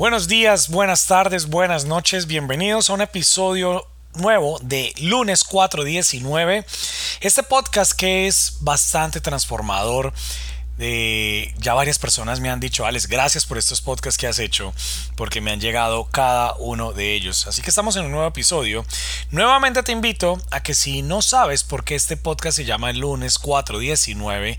Buenos días, buenas tardes, buenas noches, bienvenidos a un episodio nuevo de lunes 419. Este podcast que es bastante transformador. Eh, ya varias personas me han dicho, Alex, gracias por estos podcasts que has hecho, porque me han llegado cada uno de ellos. Así que estamos en un nuevo episodio. Nuevamente te invito a que si no sabes por qué este podcast se llama el lunes 419,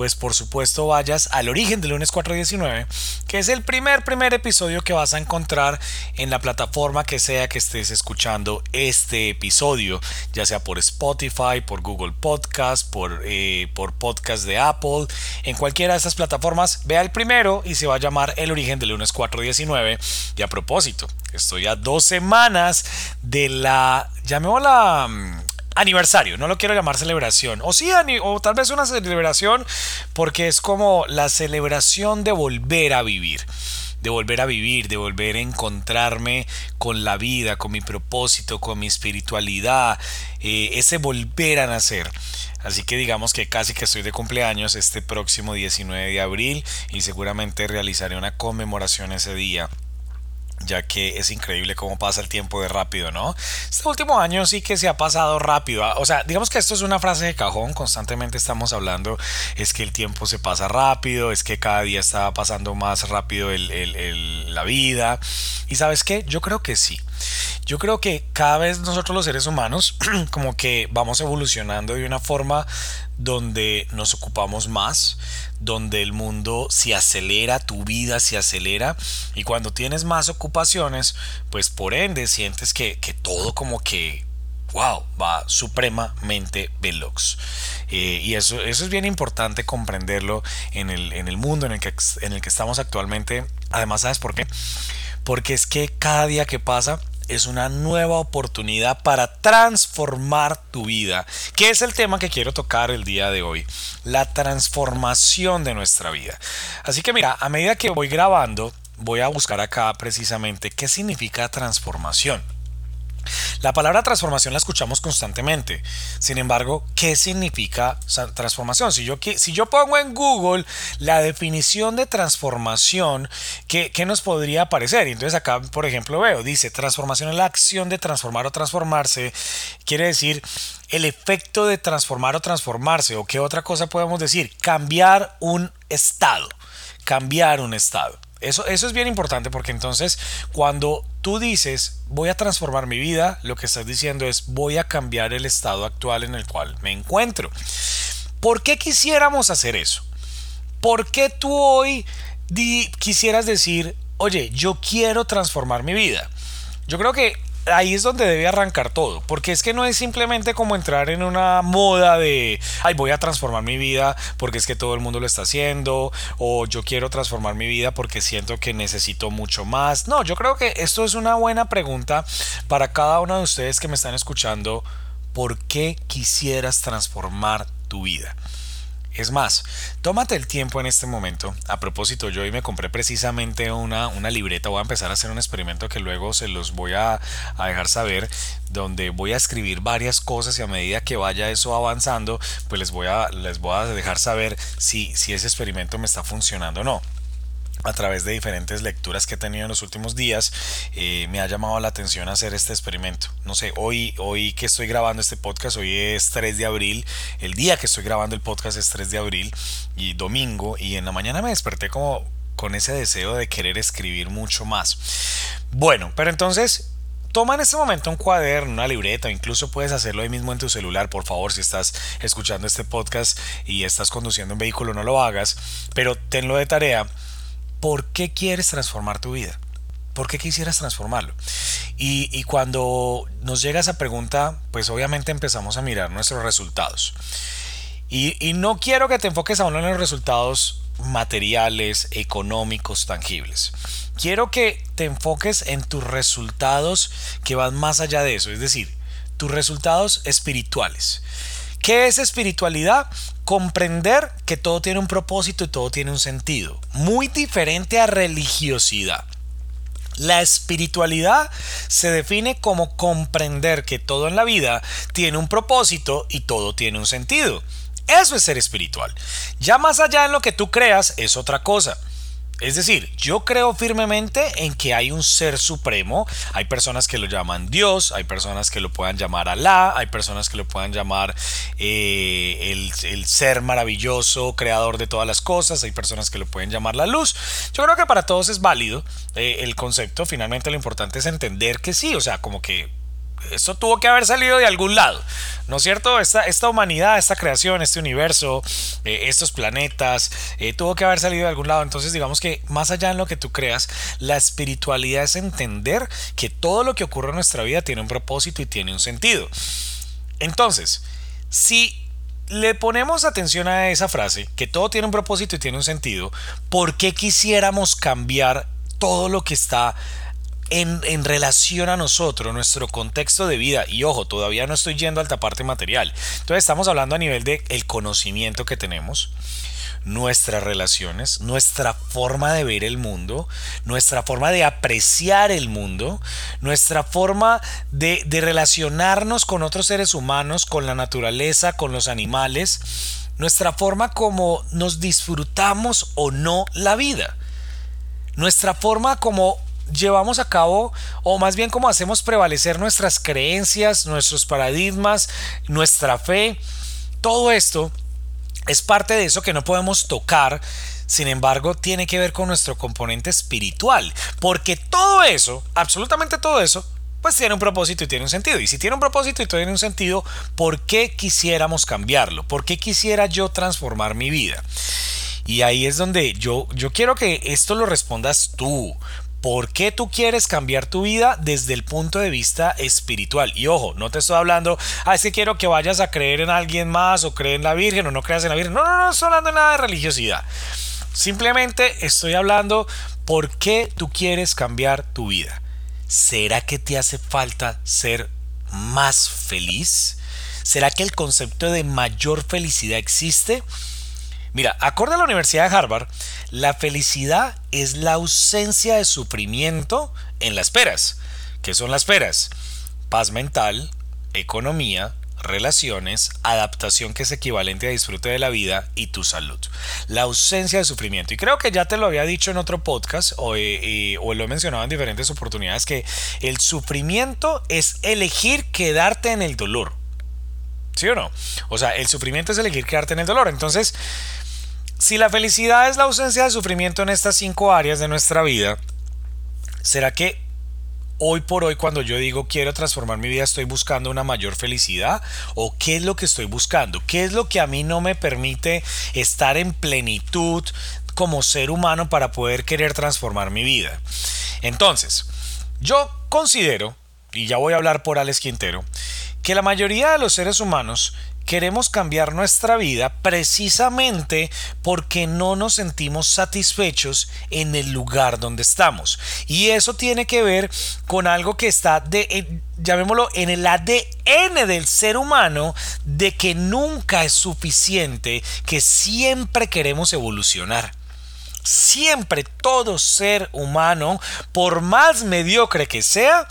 pues por supuesto vayas al origen del lunes 419, que es el primer primer episodio que vas a encontrar en la plataforma que sea que estés escuchando este episodio, ya sea por Spotify, por Google Podcast, por, eh, por podcast de Apple, en cualquiera de estas plataformas, vea el primero y se va a llamar el origen del lunes 419. Y a propósito, estoy a dos semanas de la, llamémosla mm, aniversario, no lo quiero llamar celebración, o sí, o tal vez una celebración porque es como la celebración de volver a vivir de volver a vivir, de volver a encontrarme con la vida, con mi propósito, con mi espiritualidad, eh, ese volver a nacer. Así que digamos que casi que estoy de cumpleaños este próximo 19 de abril y seguramente realizaré una conmemoración ese día ya que es increíble cómo pasa el tiempo de rápido, ¿no? Este último año sí que se ha pasado rápido. O sea, digamos que esto es una frase de cajón, constantemente estamos hablando, es que el tiempo se pasa rápido, es que cada día está pasando más rápido la vida. Y sabes qué, yo creo que sí. Yo creo que cada vez nosotros los seres humanos como que vamos evolucionando de una forma donde nos ocupamos más, donde el mundo se acelera, tu vida se acelera y cuando tienes más ocupaciones, pues por ende sientes que, todo como que, wow, va supremamente veloz. Eh, y eso, eso es bien importante comprenderlo en el, en el mundo en el, que, en el que estamos actualmente. Además, ¿sabes por qué? Porque es que cada día que pasa es una nueva oportunidad para transformar tu vida, que es el tema que quiero tocar el día de hoy, la transformación de nuestra vida. Así que mira, a medida que voy grabando, voy a buscar acá precisamente qué significa transformación. La palabra transformación la escuchamos constantemente. Sin embargo, ¿qué significa transformación? Si yo, si yo pongo en Google la definición de transformación, ¿qué, ¿qué, nos podría aparecer? Entonces acá, por ejemplo, veo, dice, transformación es la acción de transformar o transformarse. Quiere decir el efecto de transformar o transformarse. ¿O qué otra cosa podemos decir? Cambiar un estado. Cambiar un estado. Eso, eso es bien importante porque entonces cuando tú dices voy a transformar mi vida, lo que estás diciendo es voy a cambiar el estado actual en el cual me encuentro. ¿Por qué quisiéramos hacer eso? ¿Por qué tú hoy quisieras decir, oye, yo quiero transformar mi vida? Yo creo que ahí es donde debe arrancar todo, porque es que no es simplemente como entrar en una moda de, ay, voy a transformar mi vida porque es que todo el mundo lo está haciendo, o yo quiero transformar mi vida porque siento que necesito mucho más. No, yo creo que esto es una buena pregunta para cada uno de ustedes que me están escuchando, ¿por qué quisieras transformar tu vida? Es más, tómate el tiempo en este momento. A propósito, yo hoy me compré precisamente una, una libreta. Voy a empezar a hacer un experimento que luego se los voy a, dejar saber, donde voy a escribir varias cosas y a medida que vaya eso avanzando, pues les voy a, les voy a dejar saber si, si ese experimento me está funcionando o no a través de diferentes lecturas que he tenido en los últimos días, eh, me ha llamado la atención hacer este experimento. No sé, hoy, hoy que estoy grabando este podcast, hoy es 3 de abril, el día que estoy grabando el podcast es 3 de abril y domingo, y en la mañana me desperté como con ese deseo de querer escribir mucho más. Bueno, pero entonces Toma en este momento un cuaderno, una libreta, incluso puedes hacerlo ahí mismo en tu celular. Por favor, si estás escuchando este podcast y estás conduciendo un vehículo, no lo hagas, pero tenlo de tarea ¿por qué quieres transformar tu vida? ¿Por qué quisieras transformarlo? Y, cuando nos llega esa pregunta, pues obviamente empezamos a mirar nuestros resultados. Y, no quiero que te enfoques aún en los resultados materiales, económicos, tangibles. Quiero que te enfoques en tus resultados que van más allá de eso, es decir, tus resultados espirituales. ¿Qué es espiritualidad? Comprender que todo tiene un propósito y todo tiene un sentido. Muy diferente a religiosidad. La espiritualidad se define como comprender que todo en la vida tiene un propósito y todo tiene un sentido. Eso es ser espiritual. Ya más allá en lo que tú creas es otra cosa. Es decir, yo creo firmemente en que hay un ser supremo. Hay personas que lo llaman Dios, hay personas que lo puedan llamar Alá, hay personas que lo puedan llamar eh, el, ser maravilloso, creador de todas las cosas, hay personas que lo pueden llamar la luz. Yo creo que para todos es válido eh, el concepto. Finalmente lo importante es entender que sí, o sea, como que esto tuvo que haber salido de algún lado, ¿no es cierto? Esta, esta humanidad, esta creación, este universo, eh, estos planetas, eh, tuvo que haber salido de algún lado. Entonces digamos que más allá en lo que tú creas, la espiritualidad es entender que todo lo que ocurre en nuestra vida tiene un propósito y tiene un sentido. Entonces, si le ponemos atención a esa frase, que todo tiene un propósito y tiene un sentido, ¿por qué quisiéramos cambiar todo lo que está en, relación a nosotros, nuestro contexto de vida. Y ojo, todavía no estoy yendo a alta parte material. Entonces estamos hablando a nivel de el conocimiento que tenemos, nuestras relaciones, nuestra forma de ver el mundo, nuestra forma de apreciar el mundo, nuestra forma de relacionarnos con otros seres humanos, con la naturaleza, con los animales, nuestra forma como nos disfrutamos o no la vida, nuestra forma como llevamos a cabo, o más bien cómo hacemos prevalecer nuestras creencias, nuestros paradigmas, nuestra fe. Todo esto es parte de eso que no podemos tocar. Sin embargo, tiene que ver con nuestro componente espiritual. Porque todo eso, absolutamente todo eso, pues tiene un propósito y tiene un sentido. Y si tiene un propósito y tiene un sentido, ¿por qué quisiéramos cambiarlo? ¿Por qué quisiera yo transformar mi vida? Y ahí es donde yo, yo quiero que esto lo respondas tú, ¿Por qué tú quieres cambiar tu vida desde el punto de vista espiritual? Y ojo, no te estoy hablando, ah, es que quiero que vayas a creer en alguien más o creer en la Virgen o no creas en la Virgen. No, no, no estoy hablando nada de religiosidad. Simplemente estoy hablando por qué tú quieres cambiar tu vida. ¿Será que te hace falta ser más feliz? ¿Será que el concepto de mayor felicidad existe? Mira, acorde a la Universidad de Harvard, la felicidad es la ausencia de sufrimiento en las peras. ¿Qué son las peras? Paz mental, economía, relaciones, adaptación que es equivalente a disfrute de la vida y tu salud. La ausencia de sufrimiento. Y creo que ya te lo había dicho en otro podcast o, eh, o, lo he mencionado en diferentes oportunidades que el sufrimiento es elegir quedarte en el dolor. ¿Sí o no? O sea, el sufrimiento es elegir quedarte en el dolor. Entonces, si la felicidad es la ausencia de sufrimiento en estas cinco áreas de nuestra vida, ¿será que hoy por hoy cuando yo digo quiero transformar mi vida estoy buscando una mayor felicidad? ¿O qué es lo que estoy buscando? ¿Qué es lo que a mí no me permite estar en plenitud como ser humano para poder querer transformar mi vida? Entonces, yo considero, y ya voy a hablar por Alex Quintero, que la mayoría de los seres humanos queremos cambiar nuestra vida precisamente porque no nos sentimos satisfechos en el lugar donde estamos. Y eso tiene que ver con algo que está de, llamémoslo, en el ADN del ser humano de que nunca es suficiente, que siempre queremos evolucionar. Siempre todo ser humano, por más mediocre que sea,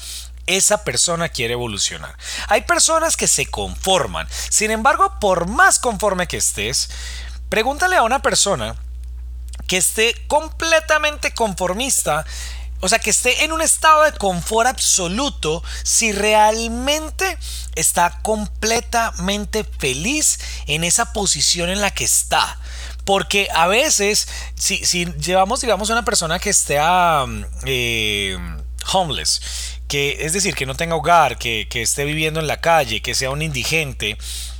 esa persona quiere evolucionar. Hay personas que se conforman. Sin embargo, por más conforme que estés, pregúntale a una persona que esté completamente conformista o sea, que esté en un estado de confort absoluto si realmente está completamente feliz en esa posición en la que está. Porque a veces, si, llevamos, digamos, a una persona que esté eh, homeless, que es decir, que no tenga hogar, que, esté viviendo en la calle, que sea un indigente.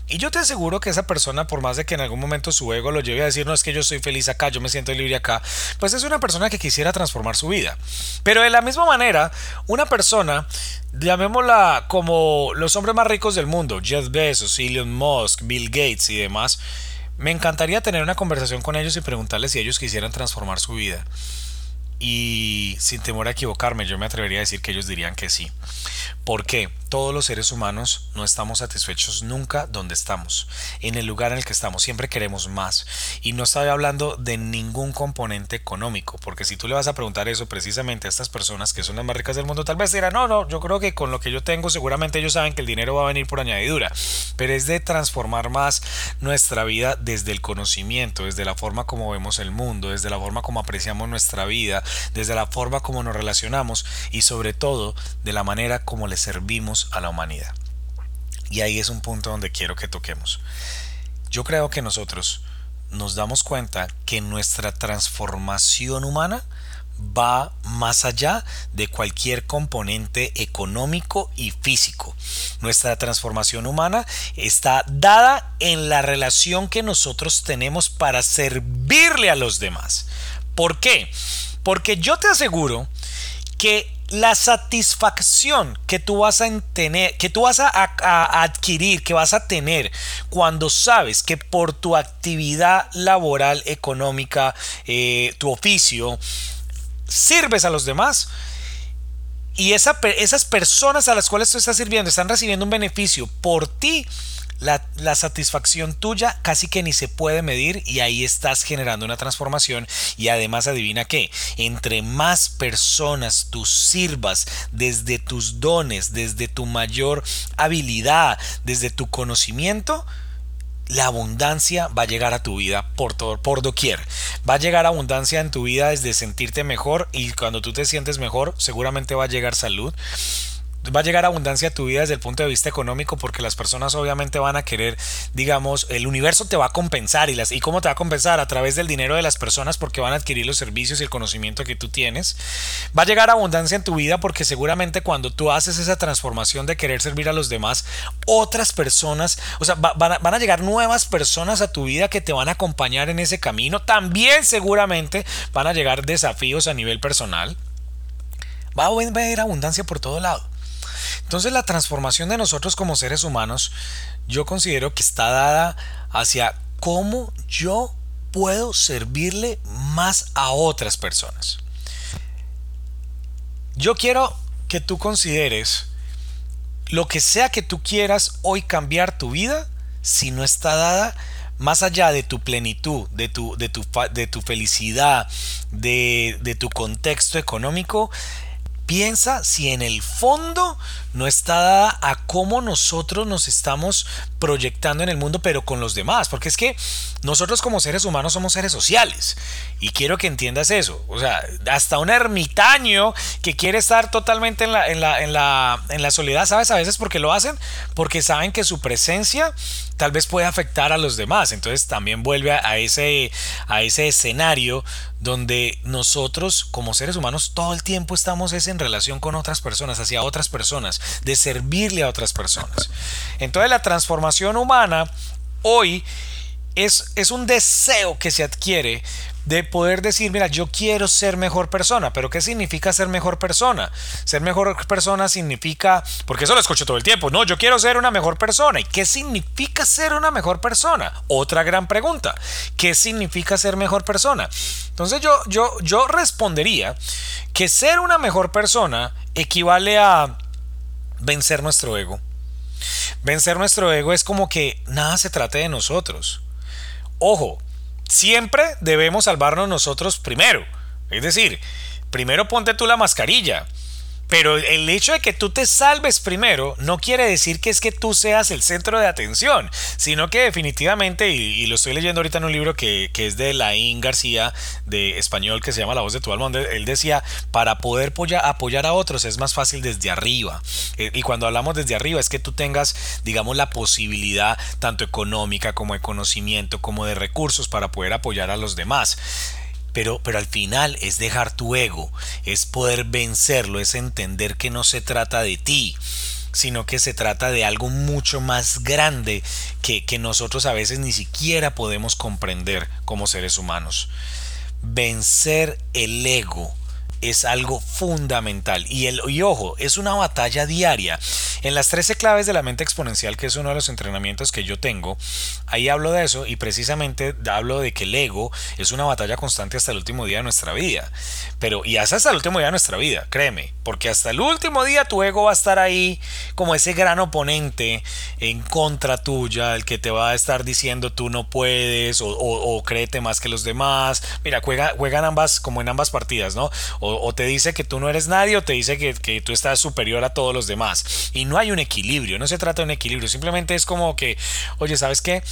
Y yo te aseguro que esa persona, por más de que en algún momento su ego lo lleve a decir, no es que yo soy feliz acá, yo me siento libre acá, pues es una persona que quisiera transformar su vida. Pero de la misma manera, una persona, llamémosla como los hombres más ricos del mundo, Jeff Bezos, Elon Musk, Bill Gates y demás, Me encantaría tener una conversación con ellos y preguntarles si ellos quisieran transformar su vida. Y sin temor a equivocarme, yo me atrevería a decir que ellos dirían que sí. ¿Por qué? Todos los seres humanos no estamos satisfechos nunca donde estamos, en el lugar en el que estamos, siempre queremos más. Y no estoy hablando de ningún componente económico, porque si tú le vas a preguntar eso precisamente a estas personas que son las más ricas del mundo, tal vez dirán, no, no, yo creo que con lo que yo tengo seguramente ellos saben que el dinero va a venir por añadidura, pero es de transformar más nuestra vida desde el conocimiento, desde la forma como vemos el mundo, desde la forma como apreciamos nuestra vida, desde la forma como nos relacionamos y sobre todo de la manera como le servimos a la humanidad. Y ahí es un punto donde quiero que toquemos. Yo creo que nosotros nos damos cuenta que nuestra transformación humana va más allá de cualquier componente económico y físico. Nuestra transformación humana está dada en la relación que nosotros tenemos para servirle a los demás. ¿Por qué? Porque yo te aseguro que la satisfacción que tú vas a tener, que tú vas a, adquirir, que vas a tener cuando sabes que por tu actividad laboral, económica, eh, tu oficio, sirves a los demás, y esas personas a las cuales tú estás sirviendo están recibiendo un beneficio por ti, la, satisfacción tuya casi que ni se puede medir y ahí estás generando una transformación y además adivina qué, entre más personas tú sirvas desde tus dones, desde tu mayor habilidad, desde tu conocimiento, la abundancia va a llegar a tu vida por todo, por doquier. Va a llegar abundancia en tu vida desde sentirte mejor y cuando tú te sientes mejor, seguramente va a llegar salud va a llegar abundancia a tu vida desde el punto de vista económico porque las personas obviamente van a querer, digamos, el universo te va a compensar y las y cómo te va a compensar a través del dinero de las personas porque van a adquirir los servicios y el conocimiento que tú tienes. Va a llegar abundancia en tu vida porque seguramente cuando tú haces esa transformación de querer servir a los demás, otras personas, o sea, van, a, van a llegar nuevas personas a tu vida que te van a acompañar en ese camino. También seguramente van a llegar desafíos a nivel personal. Va a haber abundancia por todo lado. Entonces la transformación de nosotros como seres humanos yo considero que está dada hacia cómo yo puedo servirle más a otras personas. Yo quiero que tú consideres lo que sea que tú quieras hoy cambiar tu vida, si no está dada más allá de tu plenitud, de tu, de tu, de tu felicidad, de, de tu contexto económico, Piensa si en el fondo no está dada a cómo nosotros nos estamos proyectando en el mundo, pero con los demás. Porque es que nosotros como seres humanos somos seres sociales. Y quiero que entiendas eso. O sea, hasta un ermitaño que quiere estar totalmente en la, en la, en la, en la soledad, ¿sabes? A veces porque lo hacen, porque saben que su presencia tal vez puede afectar a los demás. Entonces también vuelve a, ese, a ese escenario donde nosotros como seres humanos todo el tiempo estamos es en relación con otras personas, hacia otras personas, de servirle a otras personas. Entonces la transformación humana hoy es, es un deseo que se adquiere de poder decir, mira, yo quiero ser mejor persona, pero ¿qué significa ser mejor persona? Ser mejor persona significa, porque eso lo escucho todo el tiempo, no, yo quiero ser una mejor persona. ¿Y qué significa ser una mejor persona? Otra gran pregunta, ¿qué significa ser mejor persona? Entonces yo, yo, yo respondería que ser una mejor persona equivale a vencer nuestro ego. Vencer nuestro ego es como que nada se trate de nosotros. Ojo, siempre debemos salvarnos nosotros primero. Es decir, primero ponte tú la mascarilla. Pero el hecho de que tú te salves primero no quiere decir que es que tú seas el centro de atención, sino que definitivamente, y, lo estoy leyendo ahorita en un libro que, es de Laín García, de español, que se llama La voz de tu alma, donde él decía, para poder apoyar a otros es más fácil desde arriba. Eh, y cuando hablamos desde arriba es que tú tengas, digamos, la posibilidad tanto económica como de conocimiento, como de recursos para poder apoyar a los demás. Pero, pero al final es dejar tu ego, es poder vencerlo, es entender que no se trata de ti, sino que se trata de algo mucho más grande que, que nosotros a veces ni siquiera podemos comprender como seres humanos. Vencer el ego es algo fundamental. Y, el, y ojo, es una batalla diaria. En las 13 claves de la mente exponencial, que es uno de los entrenamientos que yo tengo, ahí hablo de eso y precisamente hablo de que el ego es una batalla constante hasta el último día de nuestra vida. Pero, y hasta el último día de nuestra vida, créeme, porque hasta el último día tu ego va a estar ahí como ese gran oponente en contra tuya, el que te va a estar diciendo tú no puedes o, créete más que los demás. Mira, juega, juegan ambas, como en ambas partidas, ¿no? O, te dice que tú no eres nadie o te dice que, que tú estás superior a todos los demás. Y no hay un equilibrio, no se trata de un equilibrio, simplemente es como que, oye, ¿sabes qué?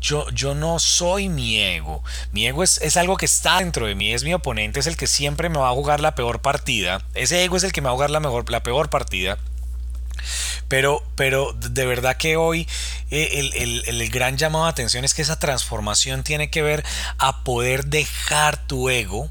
Yo, yo, no soy mi ego. Mi ego es, es, algo que está dentro de mí, es mi oponente, es el que siempre me va a jugar la peor partida. Ese ego es el que me va a jugar la, mejor, la peor partida. Pero, pero de verdad que hoy eh, el, el, el, gran llamado de atención es que esa transformación tiene que ver a poder dejar tu ego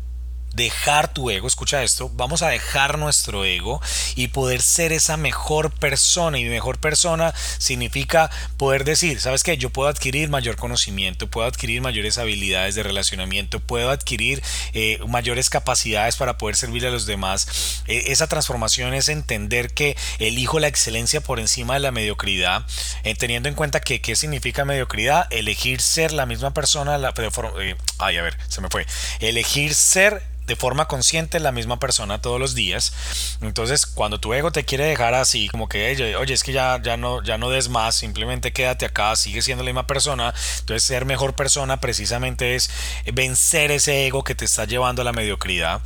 dejar tu ego, escucha esto, vamos a dejar nuestro ego y poder ser esa mejor persona. Y mejor persona significa poder decir, ¿sabes qué? Yo puedo adquirir mayor conocimiento, puedo adquirir mayores habilidades de relacionamiento, puedo adquirir eh, mayores capacidades para poder servirle a los demás. E, esa transformación es entender que elijo la excelencia por encima de la mediocridad, eh, teniendo en cuenta que qué significa mediocridad, elegir ser la misma persona, la, eh, ay, a ver, se me fue, elegir ser de forma consciente la misma persona todos los días. Entonces, cuando tu ego te quiere dejar así, como que, oye, es que ya, ya, no, ya no des más, simplemente quédate acá, sigue siendo la misma persona. Entonces, ser mejor persona precisamente es vencer ese ego que te está llevando a la mediocridad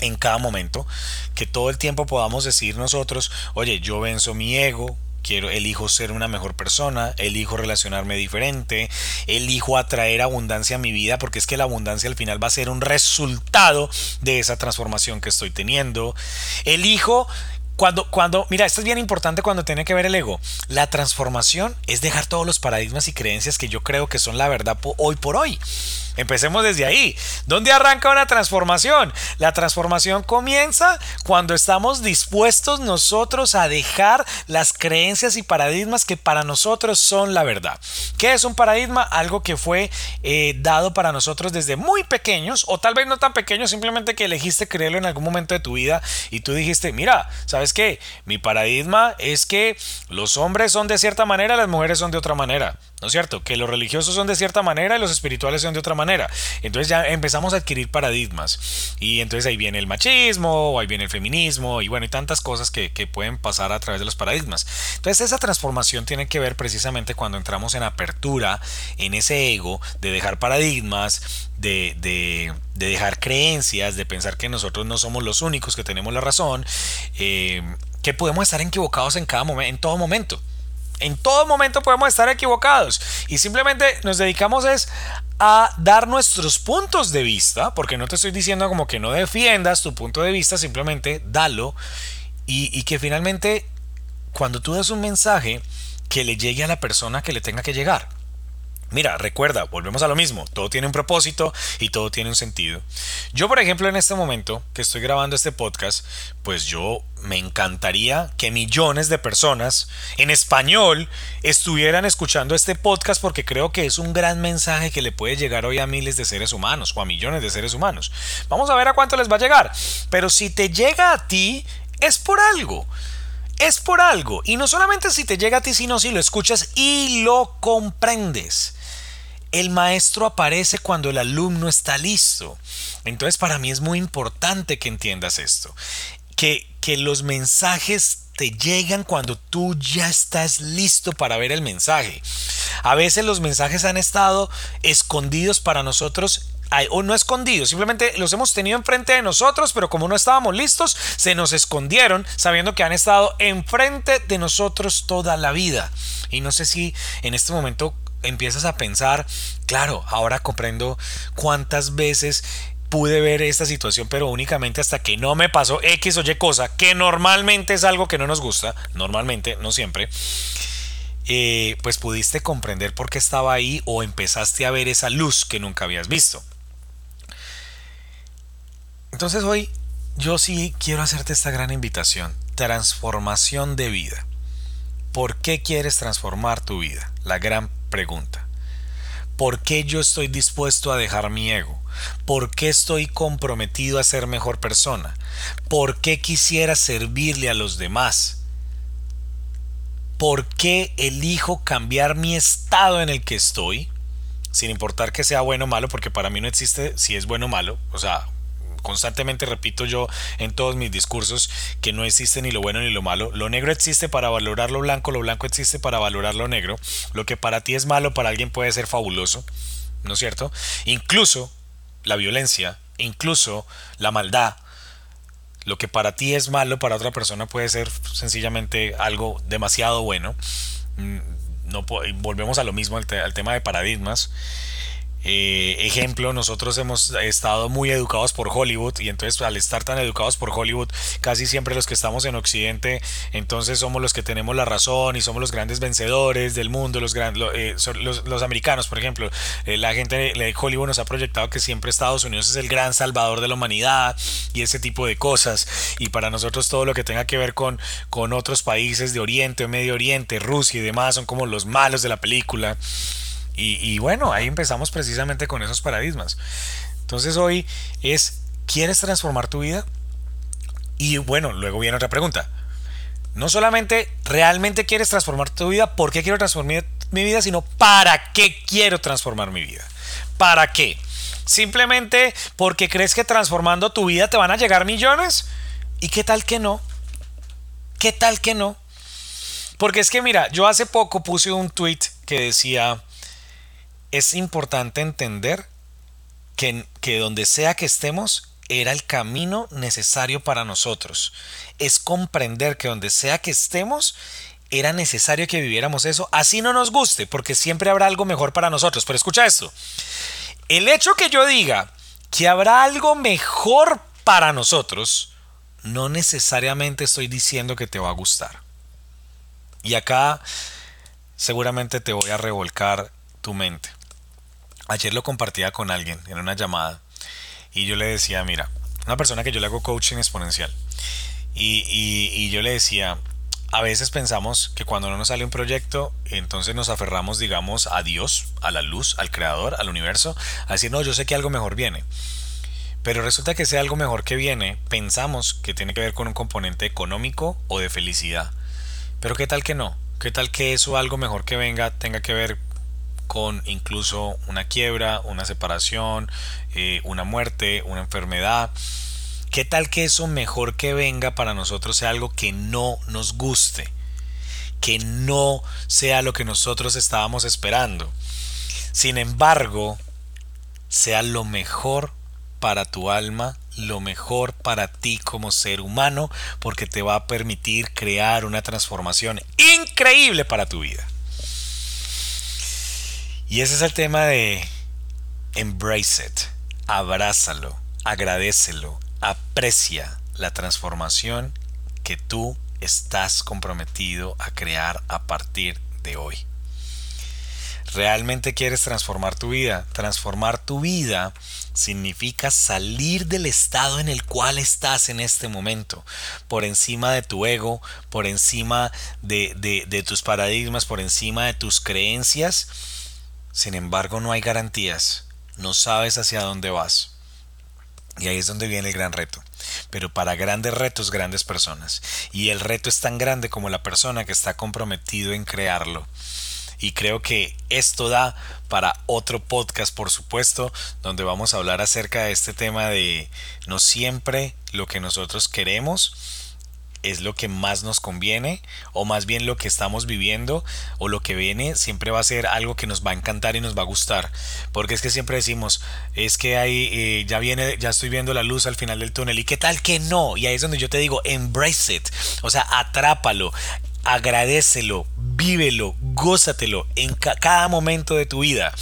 en cada momento, que todo el tiempo podamos decir nosotros, oye, yo venzo mi ego, quiero, elijo ser una mejor persona, elijo relacionarme diferente, elijo atraer abundancia a mi vida, porque es que la abundancia al final va a ser un resultado de esa transformación que estoy teniendo. Elijo cuando, cuando, mira, esto es bien importante cuando tiene que ver el ego. La transformación es dejar todos los paradigmas y creencias que yo creo que son la verdad hoy por hoy. Empecemos desde ahí. ¿Dónde arranca una transformación? La transformación comienza cuando estamos dispuestos nosotros a dejar las creencias y paradigmas que para nosotros son la verdad. ¿Qué es un paradigma? Algo que fue eh, dado para nosotros desde muy pequeños o tal vez no tan pequeños, simplemente que elegiste creerlo en algún momento de tu vida y tú dijiste, mira, ¿sabes qué? Mi paradigma es que los hombres son de cierta manera, las mujeres son de otra manera. ¿No es cierto? Que los religiosos son de cierta manera y los espirituales son de otra manera. Entonces ya empezamos a adquirir paradigmas. Y entonces ahí viene el machismo, o ahí viene el feminismo, y bueno, y tantas cosas que, pueden pasar a través de los paradigmas. Entonces esa transformación tiene que ver precisamente cuando entramos en apertura, en ese ego de dejar paradigmas, de, de, dejar creencias, de pensar que nosotros no somos los únicos que tenemos la razón, eh, que podemos estar equivocados en cada en todo momento. En todo momento podemos estar equivocados y simplemente nos dedicamos es a dar nuestros puntos de vista, porque no te estoy diciendo como que no defiendas tu punto de vista, simplemente dalo y, y que finalmente cuando tú das un mensaje que le llegue a la persona que le tenga que llegar. Mira, recuerda, volvemos a lo mismo, todo tiene un propósito y todo tiene un sentido. Yo, por ejemplo, en este momento que estoy grabando este podcast, pues yo me encantaría que millones de personas en español estuvieran escuchando este podcast porque creo que es un gran mensaje que le puede llegar hoy a miles de seres humanos o a millones de seres humanos. Vamos a ver a cuánto les va a llegar. Pero si te llega a ti, es por algo es por algo. Y no solamente si te llega a ti, sino si lo escuchas y lo comprendes. El maestro aparece cuando el alumno está listo. Entonces para mí es muy importante que entiendas esto. Que, que los mensajes te llegan cuando tú ya estás listo para ver el mensaje. A veces los mensajes han estado escondidos para nosotros o no escondidos, simplemente los hemos tenido enfrente de nosotros, pero como no estábamos listos, se nos escondieron sabiendo que han estado enfrente de nosotros toda la vida. Y no sé si en este momento empiezas a pensar, claro, ahora comprendo cuántas veces pude ver esta situación, pero únicamente hasta que no me pasó X o Y cosa, que normalmente es algo que no nos gusta, normalmente, no siempre, eh, pues pudiste comprender por qué estaba ahí o empezaste a ver esa luz que nunca habías visto. Entonces hoy yo sí quiero hacerte esta gran invitación, transformación de vida. ¿Por qué quieres transformar tu vida? La gran pregunta. ¿Por qué yo estoy dispuesto a dejar mi ego? ¿Por qué estoy comprometido a ser mejor persona? ¿Por qué quisiera servirle a los demás? por qué elijo cambiar mi estado en el que estoy, sin importar que sea bueno o malo, porque para mí no existe si es bueno o malo, o sea, constantemente repito yo en todos mis discursos que no existe ni lo bueno ni lo malo. Lo negro existe para valorar lo blanco, lo blanco existe para valorar lo negro. Lo que para ti es malo, para alguien puede ser fabuloso, ¿no es cierto? Incluso la violencia, incluso la maldad, lo que para ti es malo, para otra persona puede ser sencillamente algo demasiado bueno. Mm, no, volvemos a lo mismo al, al tema de paradigmas. Eh, ejemplo, nosotros hemos estado muy educados por Hollywood y entonces al estar tan educados por Hollywood, casi siempre los que estamos en Occidente, entonces somos los que tenemos la razón y somos los grandes vencedores del mundo, los, eh, los, americanos, por ejemplo. Eh, la gente de Hollywood nos ha proyectado que siempre Estados Unidos es el gran salvador de la humanidad y ese tipo de cosas. Y para nosotros todo lo que tenga que ver con, con otros países de Oriente o Medio Oriente, Rusia y demás, son como los malos de la película. Y, bueno, ahí empezamos precisamente con esos paradigmas. Entonces hoy es, ¿quieres transformar tu vida? Y bueno, luego viene otra pregunta. No solamente realmente quieres transformar tu vida, ¿por qué quiero transformar mi vida? Sino ¿para qué quiero transformar mi vida? ¿Para qué? Simplemente porque crees que transformando tu vida te van a llegar millones. ¿Y qué tal que no? ¿Qué tal que no? Porque es que mira, yo hace poco puse un tweet que decía, es importante entender que, que donde sea que estemos, era el camino necesario para nosotros. Es comprender que donde sea que estemos, era necesario que viviéramos eso, así no nos guste, porque siempre habrá algo mejor para nosotros. Pero escucha esto, el hecho que yo diga que habrá algo mejor para nosotros, no necesariamente estoy diciendo que te va a gustar. Y acá seguramente te voy a revolcar tu mente. Ayer lo compartía con alguien en una llamada y yo le decía, mira, una persona que yo le hago coaching exponencial y, y, yo le decía, a veces pensamos que cuando no nos sale un proyecto, entonces nos aferramos, digamos, a Dios, a la luz, al creador, al universo, a decir, no, yo sé que algo mejor viene. Pero resulta que ese algo mejor que viene, pensamos que tiene que ver con un componente económico o de felicidad. Pero ¿qué tal que no? ¿Qué tal que eso algo mejor que venga tenga que ver con incluso una quiebra, una separación, eh, una muerte, una enfermedad. ¿Qué tal que eso mejor que venga para nosotros sea algo que no nos guste? Que no sea lo que nosotros estábamos esperando. Sin embargo, sea lo mejor para tu alma, lo mejor para ti como ser humano, porque te va a permitir crear una transformación increíble para tu vida. Y ese es el tema de embrace it, abrázalo, agradecelo, aprecia la transformación que tú estás comprometido a crear a partir de hoy. ¿Realmente quieres transformar tu vida? Transformar tu vida significa salir del estado en el cual estás en este momento, por encima de tu ego, por encima de, de tus paradigmas, por encima de tus creencias sin embargo, no hay garantías, no sabes hacia dónde vas. Y ahí es donde viene el gran reto. Pero para grandes retos, grandes personas. Y el reto es tan grande como la persona que está comprometido en crearlo. Y creo que esto da para otro podcast, por supuesto, donde vamos a hablar acerca de este tema de no siempre lo que nosotros queremos es lo que más nos conviene o más bien lo que estamos viviendo o lo que viene siempre va a ser algo que nos va a encantar y nos va a gustar. Porque es que siempre decimos es que ahí eh, ya viene ya estoy viendo la luz al final del túnel y qué tal que no y ahí es donde yo te digo embrace it. O sea atrápalo agradecelo vívelo gózatelo en cada momento de tu vida.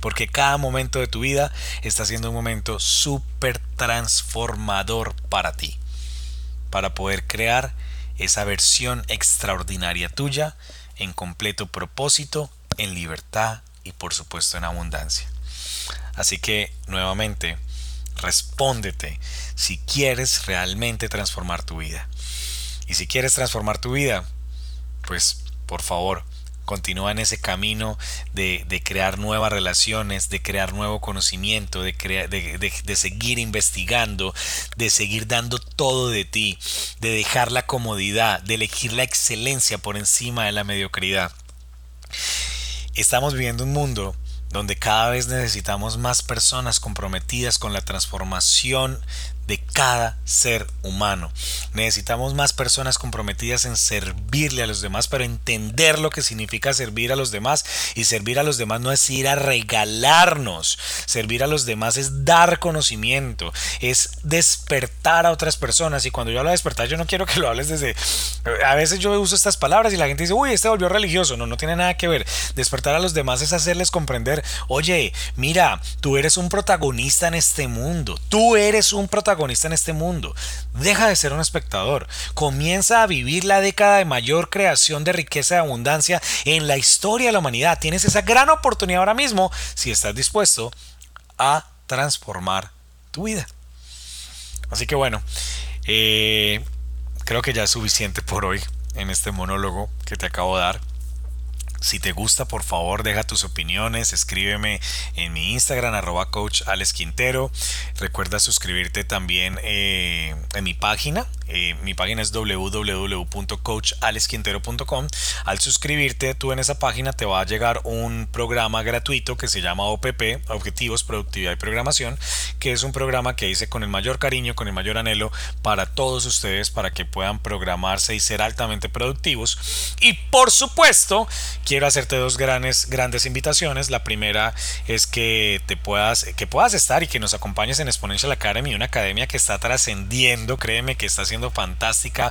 Porque cada momento de tu vida está siendo un momento súper transformador para ti para poder crear esa versión extraordinaria tuya en completo propósito, en libertad y por supuesto en abundancia. Así que nuevamente, respóndete si quieres realmente transformar tu vida. Y si quieres transformar tu vida, pues por favor, continúa en ese camino de, crear nuevas relaciones, de crear nuevo conocimiento, de, de, seguir investigando, de seguir dando todo de ti, de dejar la comodidad, de elegir la excelencia por encima de la mediocridad. Estamos viviendo un mundo donde cada vez necesitamos más personas comprometidas con la transformación de cada ser humano. Necesitamos más personas comprometidas en servirle a los demás, pero entender lo que significa servir a los demás. Y servir a los demás no es ir a regalarnos. Servir a los demás es dar conocimiento, es despertar a otras personas. Y cuando yo hablo de despertar, yo no quiero que lo hables desde... A veces yo uso estas palabras y la gente dice, uy, este volvió religioso. No, no tiene nada que ver. Despertar a los demás es hacerles comprender, oye, mira, tú eres un protagonista en este mundo. Tú eres un protagonista en este mundo. Deja de ser un espectador. Comienza a vivir la década de mayor creación de riqueza y abundancia en la historia de la humanidad. Tienes esa gran oportunidad ahora mismo si estás dispuesto a transformar tu vida. Así que bueno, eh, creo que ya es suficiente por hoy en este monólogo que te acabo de dar. Si te gusta, por favor, deja tus opiniones, escríbeme en mi Instagram, arroba coach Alex Quintero. Recuerda suscribirte también eh, en mi página. Eh, mi página es www.coachalesquintero.com. Al suscribirte, tú en esa página te va a llegar un programa gratuito que se llama OPP, Objetivos, Productividad y Programación, que es un programa que hice con el mayor cariño, con el mayor anhelo para todos ustedes, para que puedan programarse y ser altamente productivos. Y por supuesto, quiero hacerte dos grandes, grandes invitaciones. La primera es que te puedas, que puedas estar y que nos acompañes en Exponential Academy, una academia que está trascendiendo, créeme que está siendo fantástica,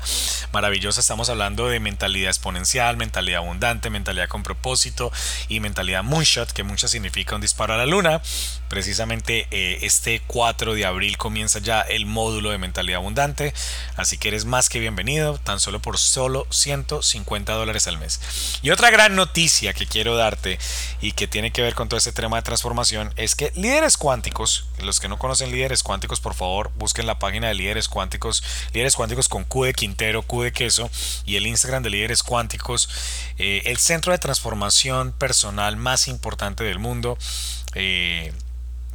maravillosa. Estamos hablando de mentalidad exponencial, mentalidad abundante, mentalidad con propósito y mentalidad moonshot, que mucho significa un disparo a la luna. Precisamente eh, este 4 de abril comienza ya el módulo de mentalidad abundante, así que eres más que bienvenido, tan solo por solo 150 dólares al mes. Y otra gran noticia noticia que quiero darte y que tiene que ver con todo este tema de transformación es que líderes cuánticos, los que no conocen líderes cuánticos, por favor, busquen la página de líderes cuánticos, líderes cuánticos con Q de Quintero, Q de queso y el Instagram de líderes cuánticos, eh, el centro de transformación personal más importante del mundo. Eh,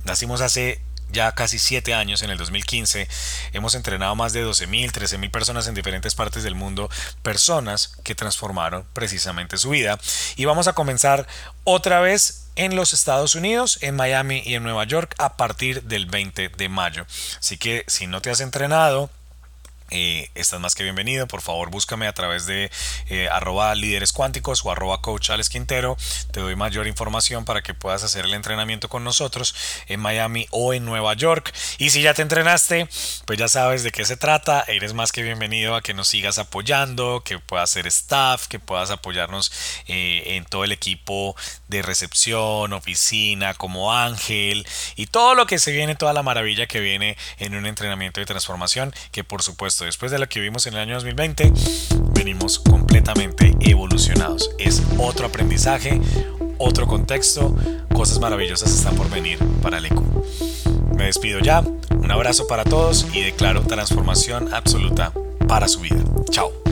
nacimos hace ya casi 7 años, en el 2015, hemos entrenado más de 12.000, 13.000 personas en diferentes partes del mundo, personas que transformaron precisamente su vida. Y vamos a comenzar otra vez en los Estados Unidos, en Miami y en Nueva York a partir del 20 de mayo. Así que si no te has entrenado, eh, estás más que bienvenido. Por favor, búscame a través de eh, arroba líderes cuánticos o arroba coach Quintero. Te doy mayor información para que puedas hacer el entrenamiento con nosotros en Miami o en Nueva York. Y si ya te entrenaste, pues ya sabes de qué se trata. Eres más que bienvenido a que nos sigas apoyando, que puedas ser staff, que puedas apoyarnos eh, en todo el equipo de recepción, oficina, como Ángel y todo lo que se viene, toda la maravilla que viene en un entrenamiento de transformación que por supuesto después de lo que vimos en el año 2020, venimos completamente evolucionados. Es otro aprendizaje, otro contexto, cosas maravillosas están por venir para el ECU. Me despido ya, un abrazo para todos y declaro transformación absoluta para su vida. Chao.